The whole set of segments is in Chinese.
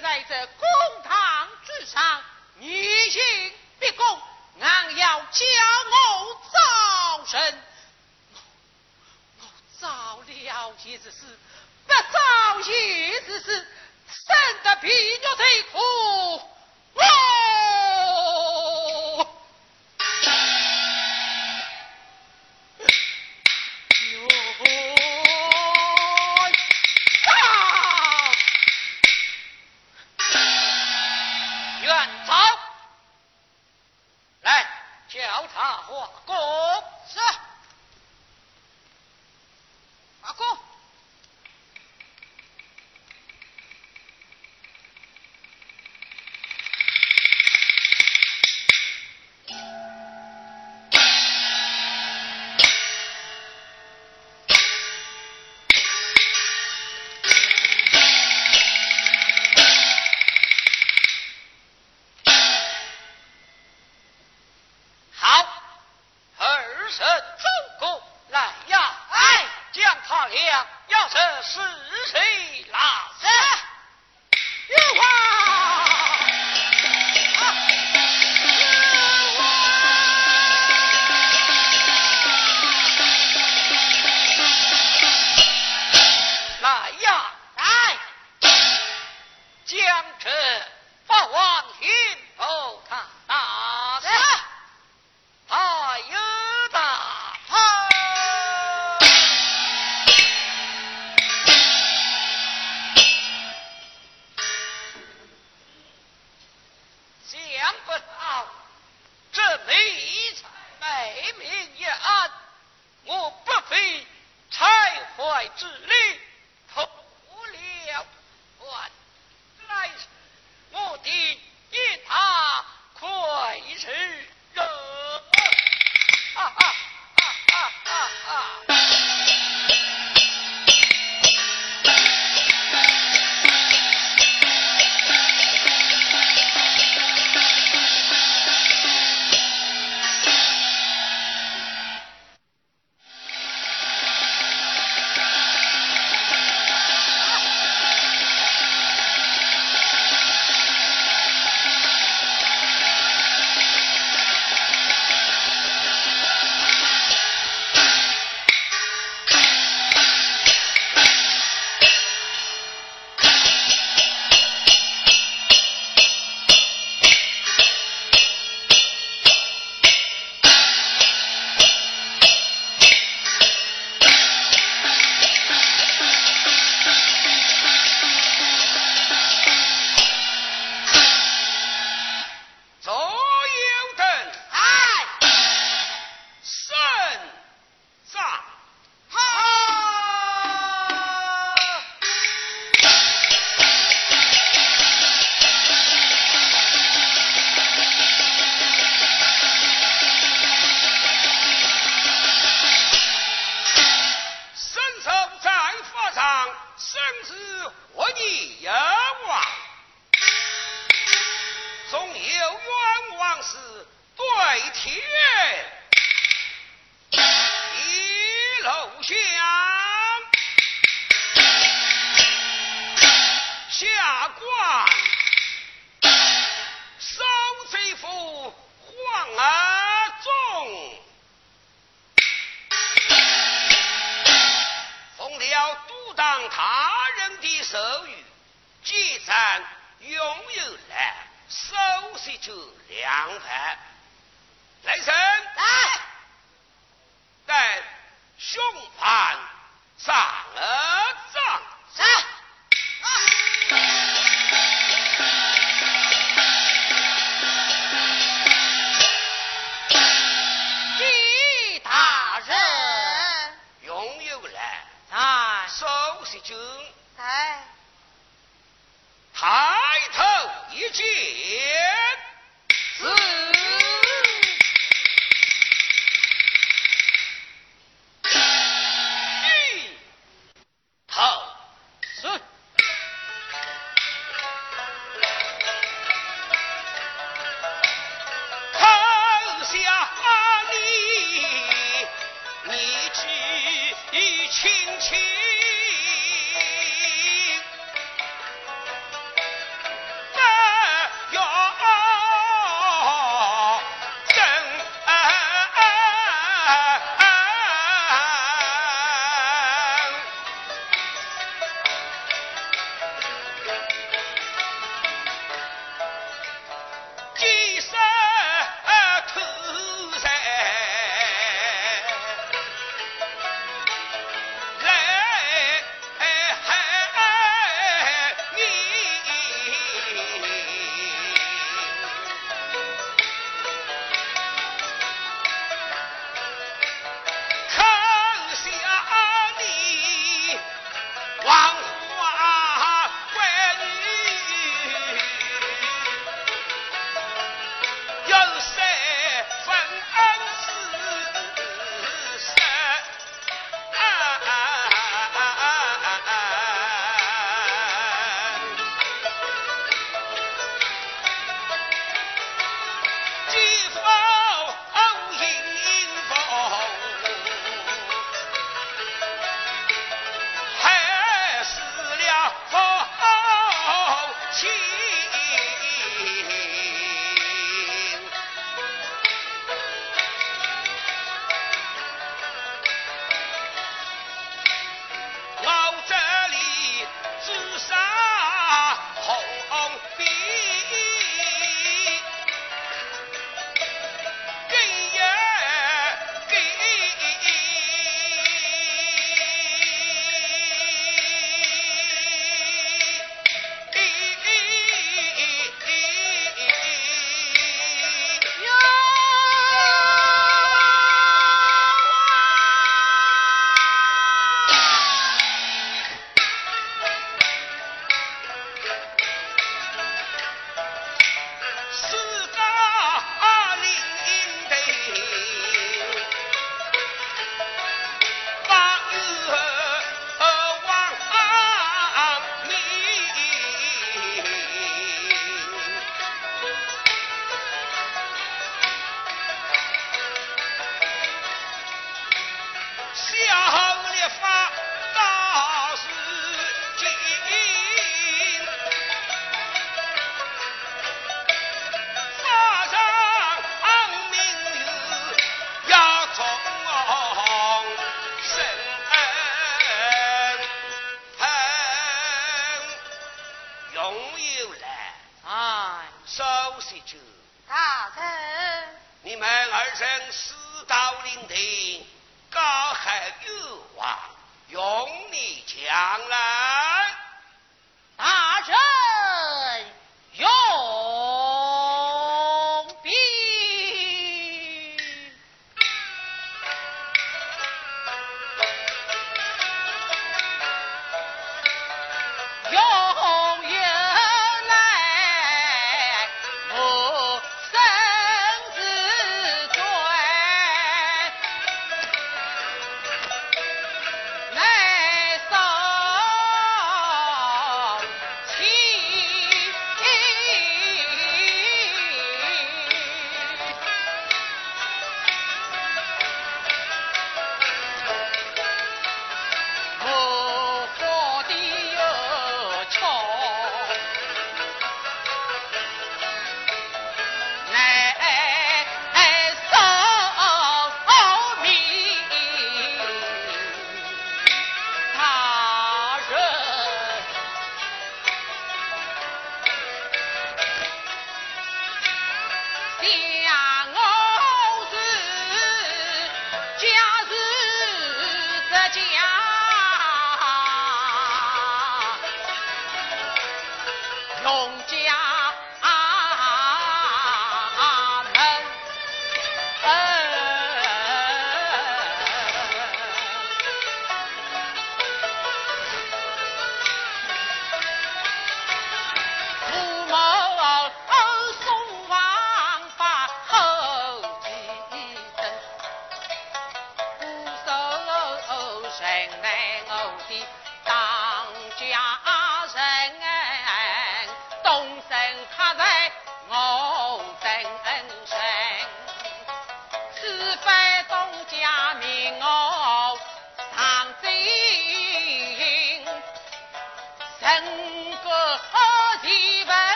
在这公堂之上，女性逼供，俺要骄傲造神。我早了一之事，不造一之事，生得皮肉腿苦。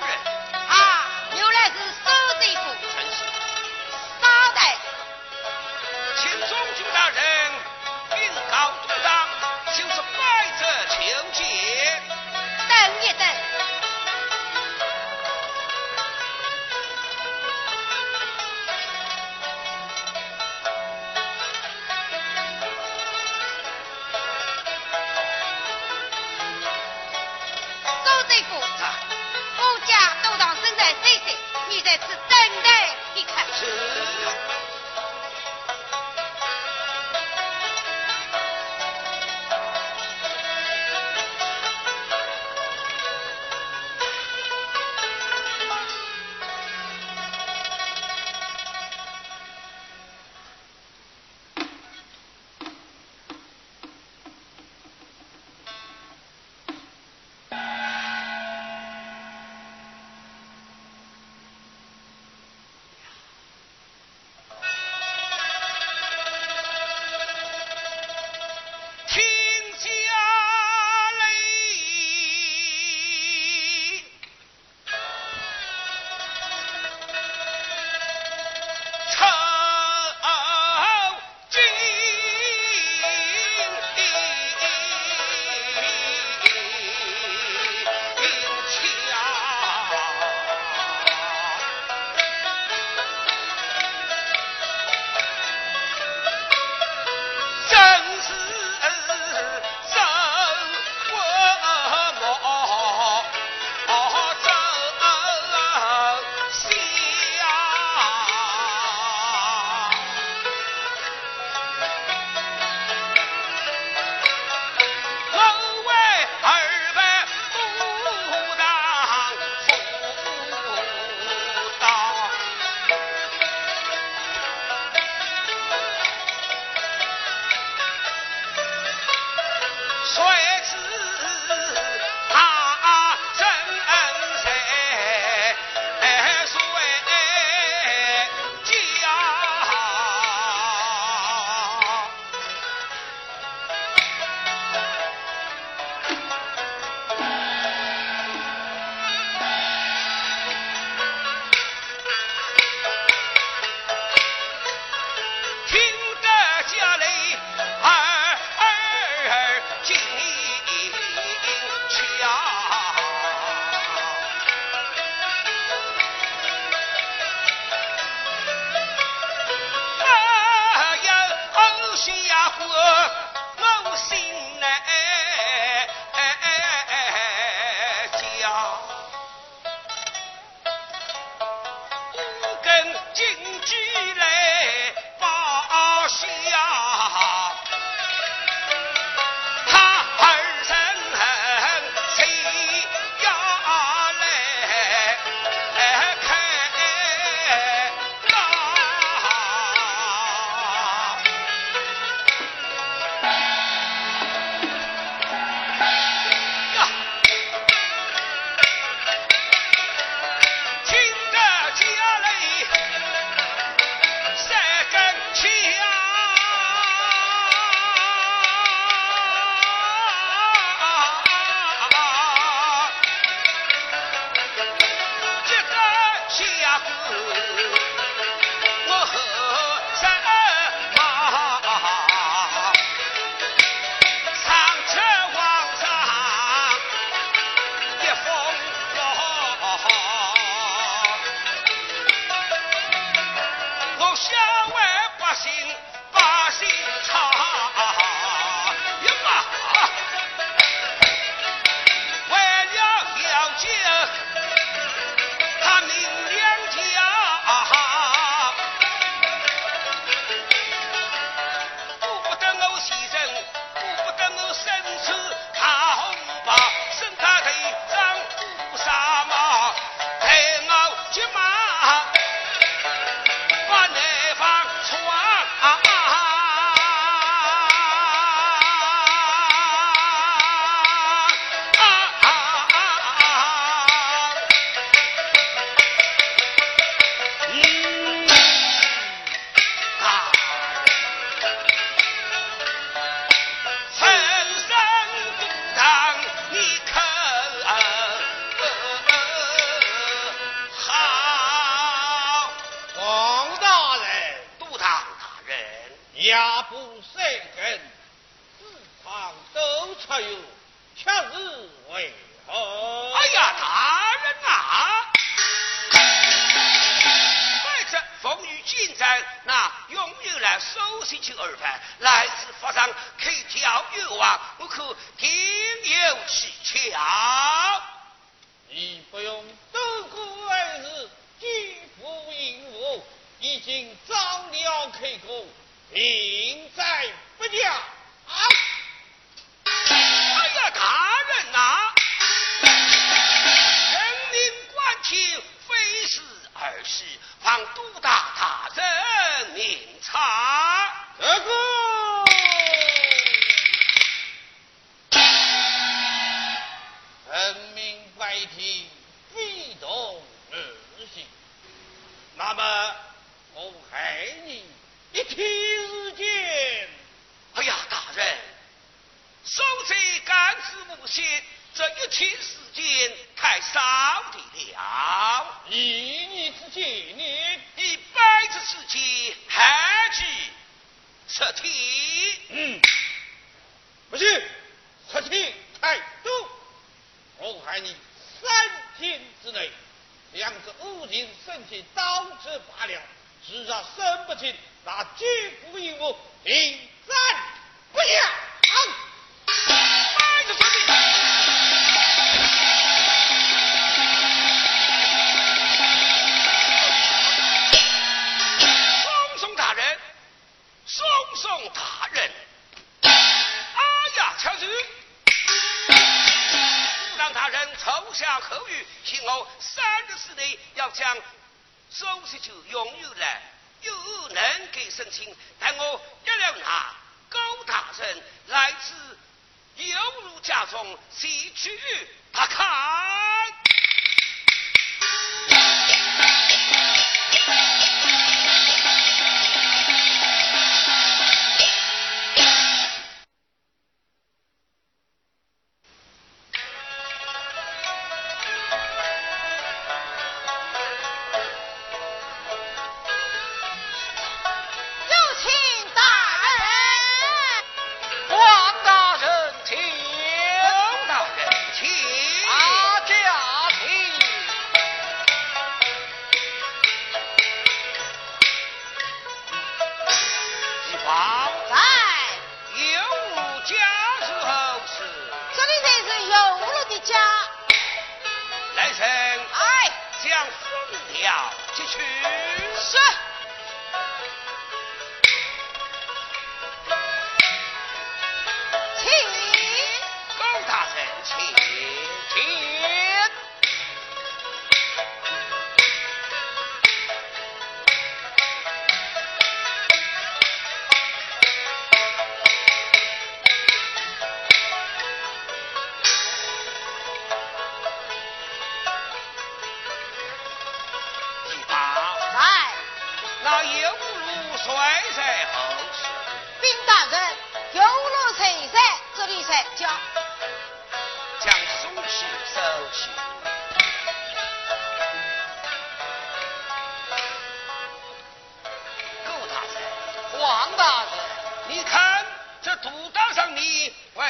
人。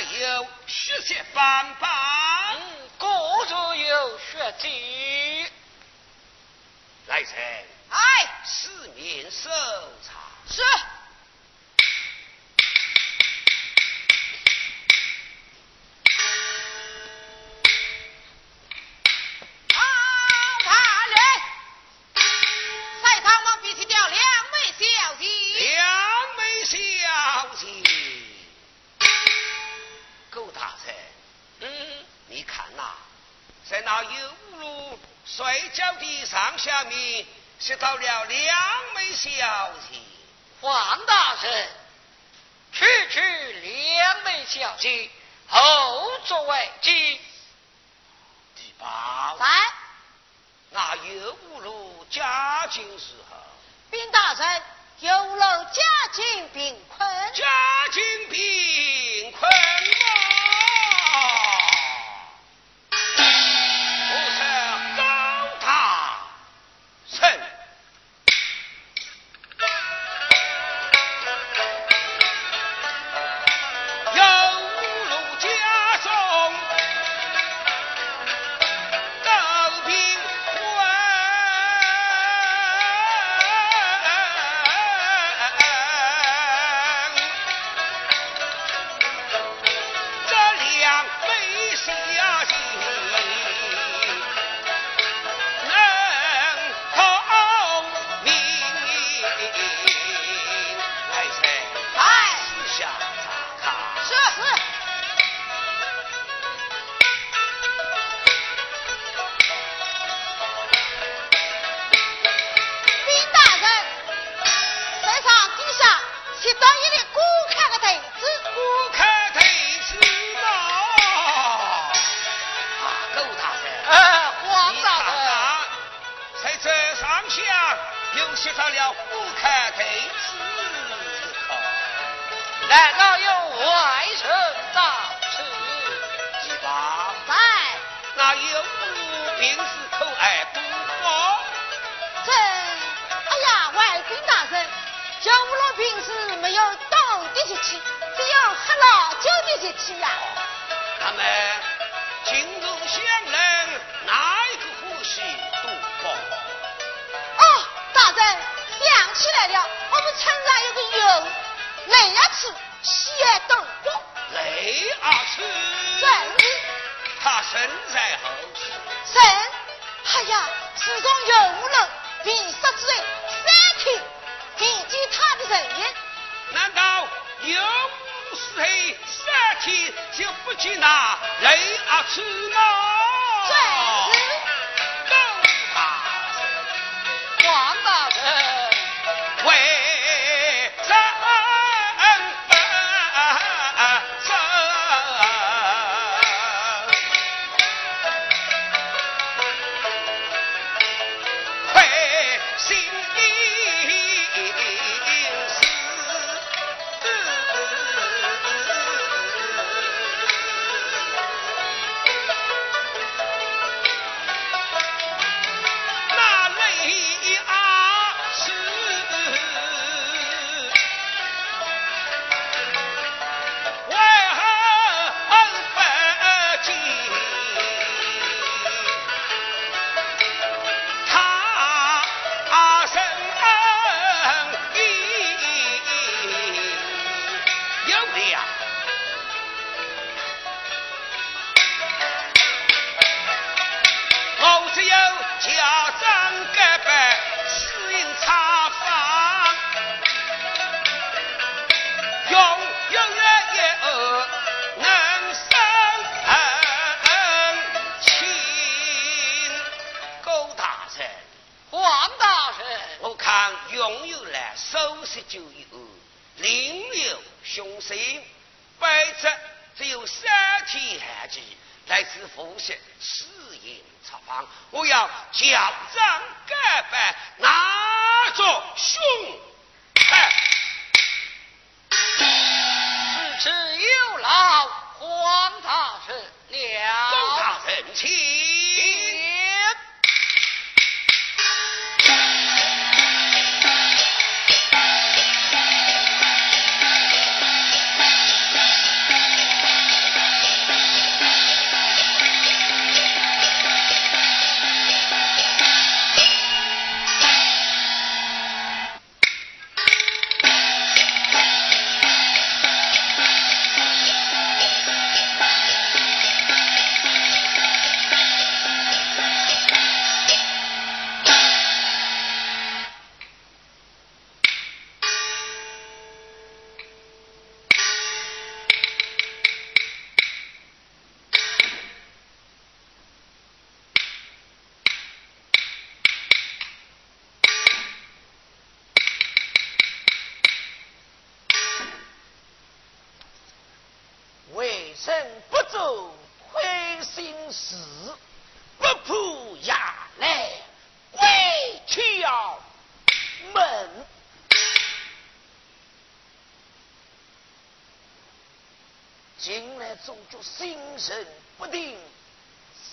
有血迹斑斑，各处有血迹，来人，哎，四名搜查是。人在后。人，哎呀，是从游楼平杀之人，三天平击他的人也。难道游水三天就不见那人儿去吗？正是。朋友来收拾酒友，另有凶神，百折只有三天寒气，来自府县四营查房，我要乔装改扮，拿着凶悍。此有劳黄大人了。黄大人，请。臣不做亏心事，不破衙来鬼去衙门。进来总觉心神不定，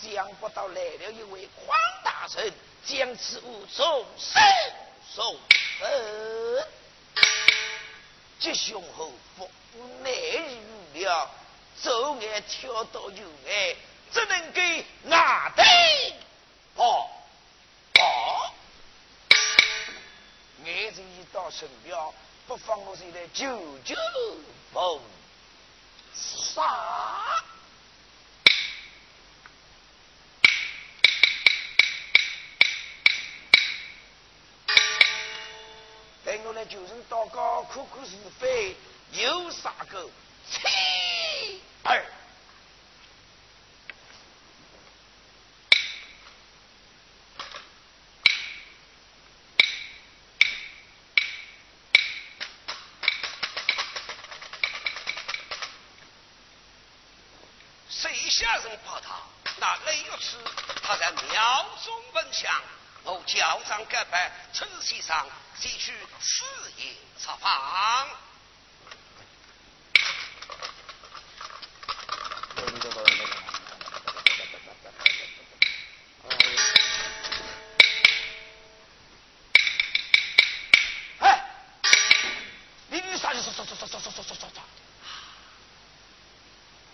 想不到来了一位匡大臣，将此物从身送。这雄厚福难以预料。左眼挑到右眼，只能给牙对。哦哦，眼神一到身边，不放我谁来，舅舅嘣，杀！等我来求人祷告，苦苦是非，有啥个？下人报道，那雷玉池他在庙中闻响，我教长改办，出日先生先去四营查访。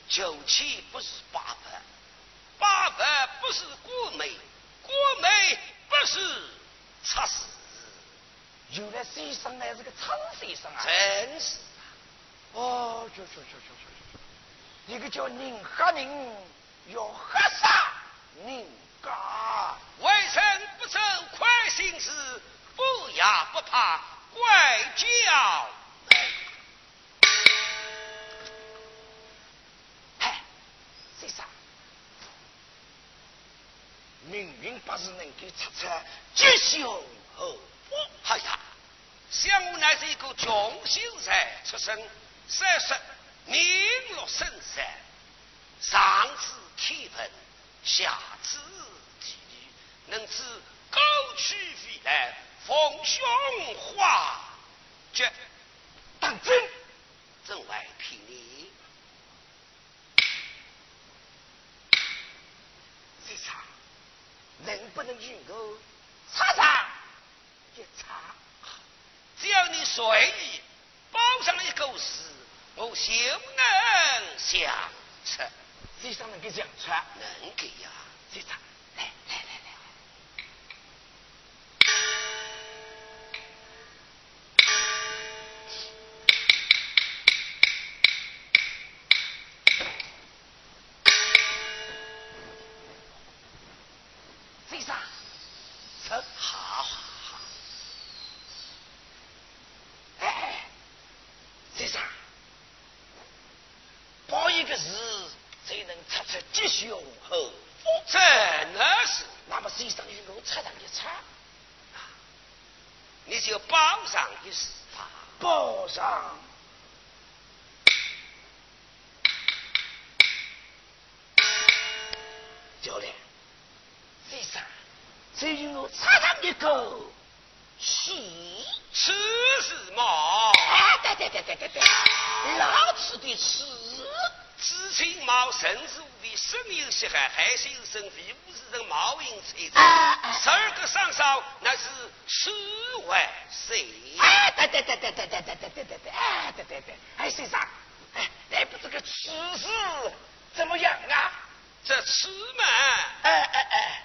九七不是八百，八百不是国美，国美不是测试。原来先生乃是个苍先生啊！真是。哦，就就就就就，一个叫宁哈宁，要喝啥宁家。为臣不走快心事，不雅不怕怪叫。嗨，先生命运不是能够出出吉凶祸福。哎呀，想我乃是一个穷秀才出身，三十名落深山，上知天文，下知地理，能知过去未来，逢凶化吉。当真？真外骗。你？这场。能不能与我擦上一擦？只要你随意包上一个事，我休能想吃。谁上能给相出？能给呀，先生，来只因我插上一个吃是吗？哎，对对对对对对，老子的吃。知毛神至无比十血海，还是有生飞五十人毛影吹。十二个上少那是十外岁。哎，对对对对对对对对对对对，哎，对对对，哎，先生，哎，来不这个吃事怎么样啊？这吃嘛，哎哎哎。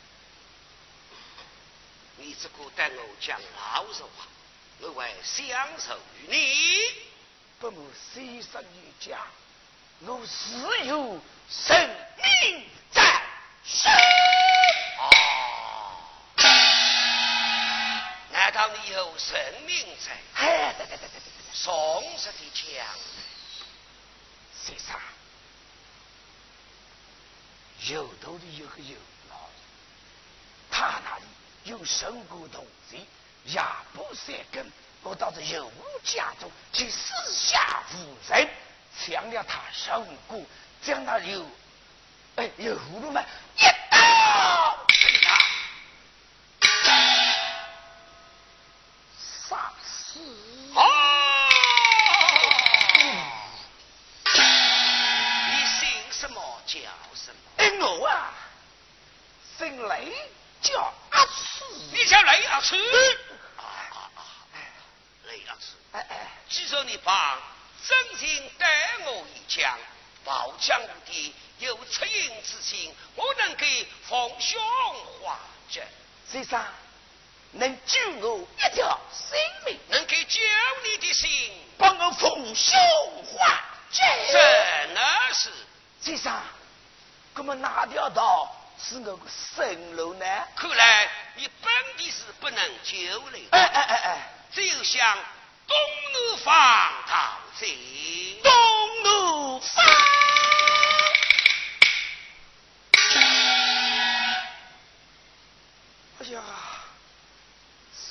你只顾待我讲老实话，我会相守于你。不我牺牲你讲，我自有生命在身。难道你有生命在？哎忠实的讲，先生，有道理有个有。用神骨同贼，亚不三根，我到这油无家中去四下无人，抢了他神骨，将他有哎有葫芦吗一刀。说你方真心待我一枪，宝枪无敌，有恻隐之心，我能给奉兄化解。先生，能救我一条性命，能给救你的心，帮我奉兄化解。真的是，先生，那么哪条道是我的生路呢？看来你本地是不能救了。哎哎哎哎，只有想。东奴方到此，东路方。哎呀，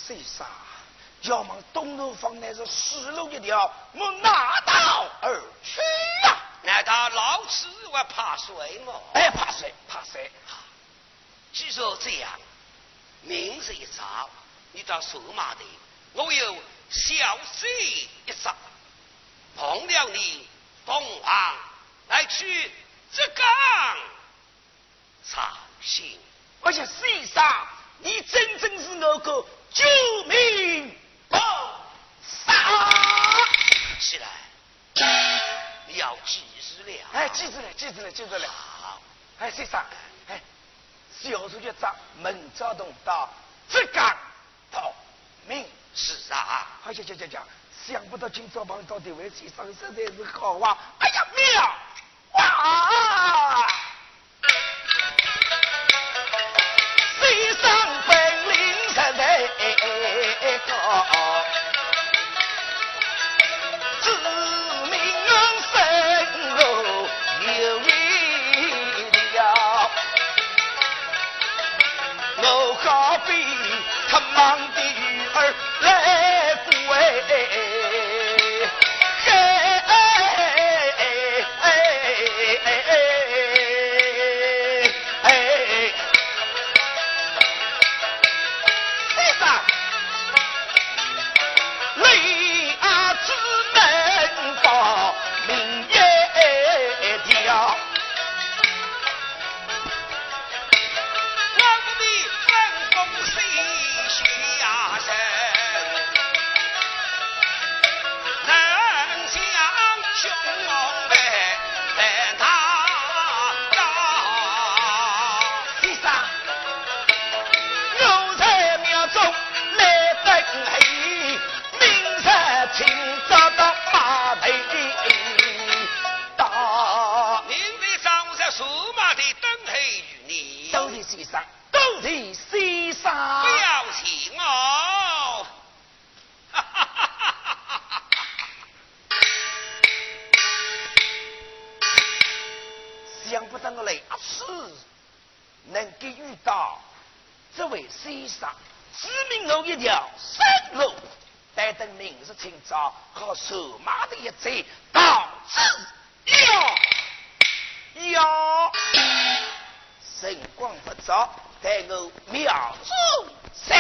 谁杀？要么东楼方乃是死路一条，我拿到而去呀、啊！难道老子我怕谁吗？哎，怕谁？怕谁？据说这样，明日一早，你到数马的，我有。小事一桩，碰了你东行来去浙江，操心！而且世上，你真正是那个救命宝杀起来，你要记住了。哎，记住了，记住了，记住了。好，哎，先生，哎，小候就找孟昭东到浙江逃命。是啊，好讲讲讲讲，想不到今朝碰到这位先生，实在是好啊！哎呀妙哇！先生本领实在高。先生，恭喜先生，恭喜我。想不到我来阿四能够遇到这位先生，指明我一条生路，待等明日清早和属马的一起到此了游。晨光不早待我秒钟三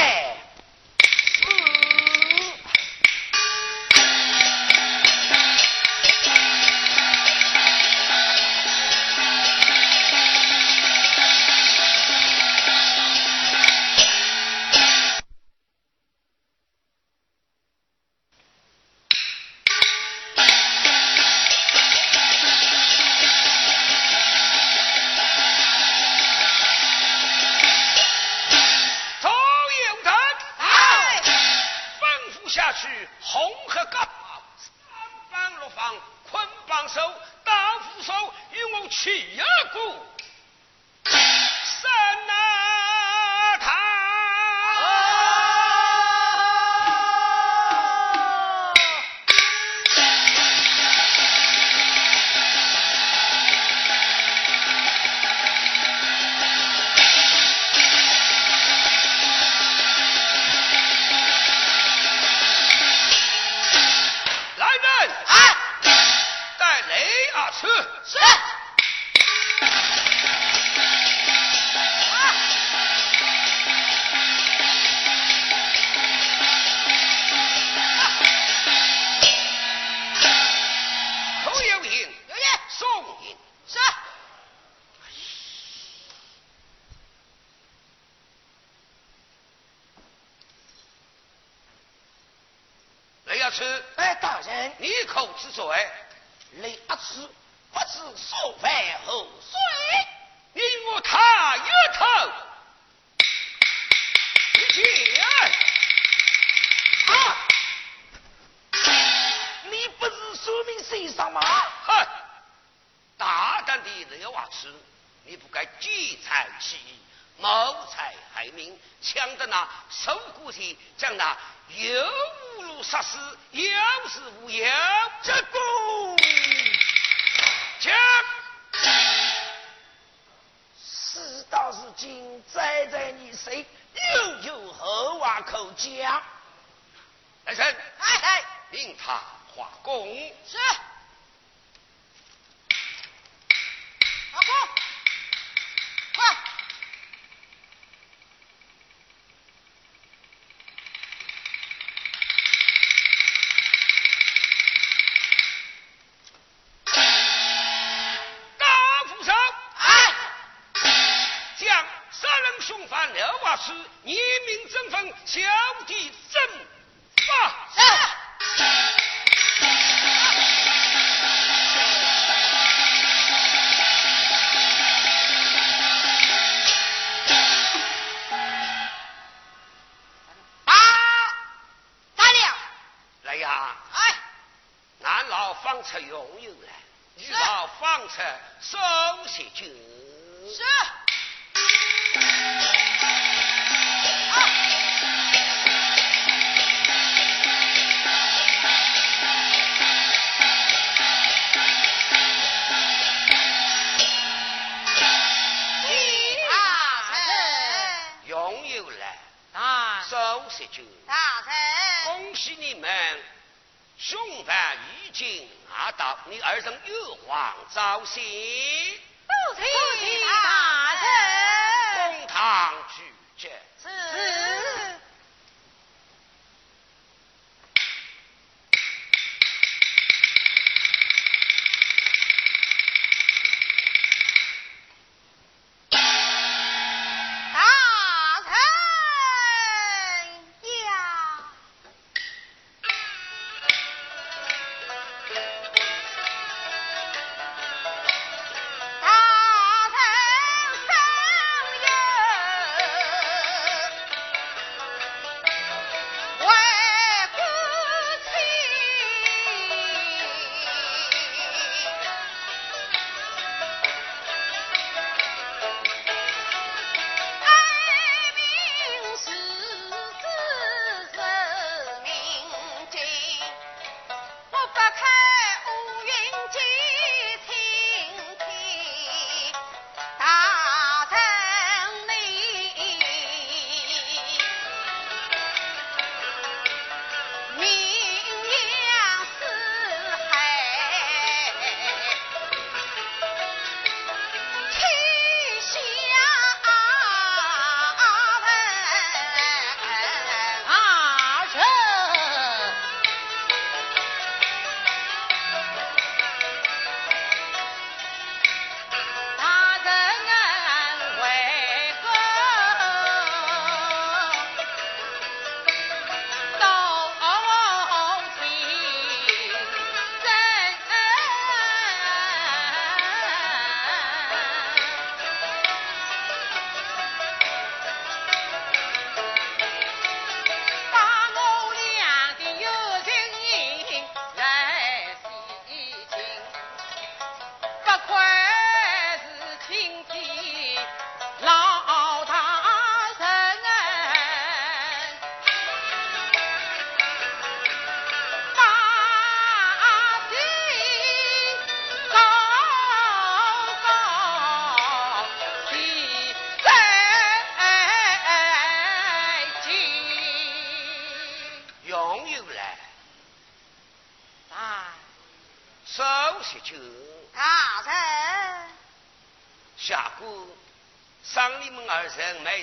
师，你明争锋，小弟。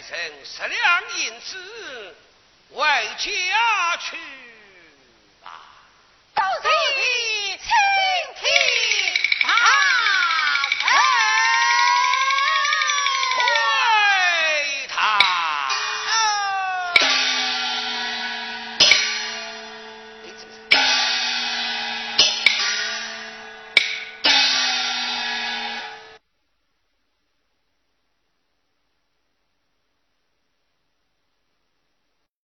成十两银子，回家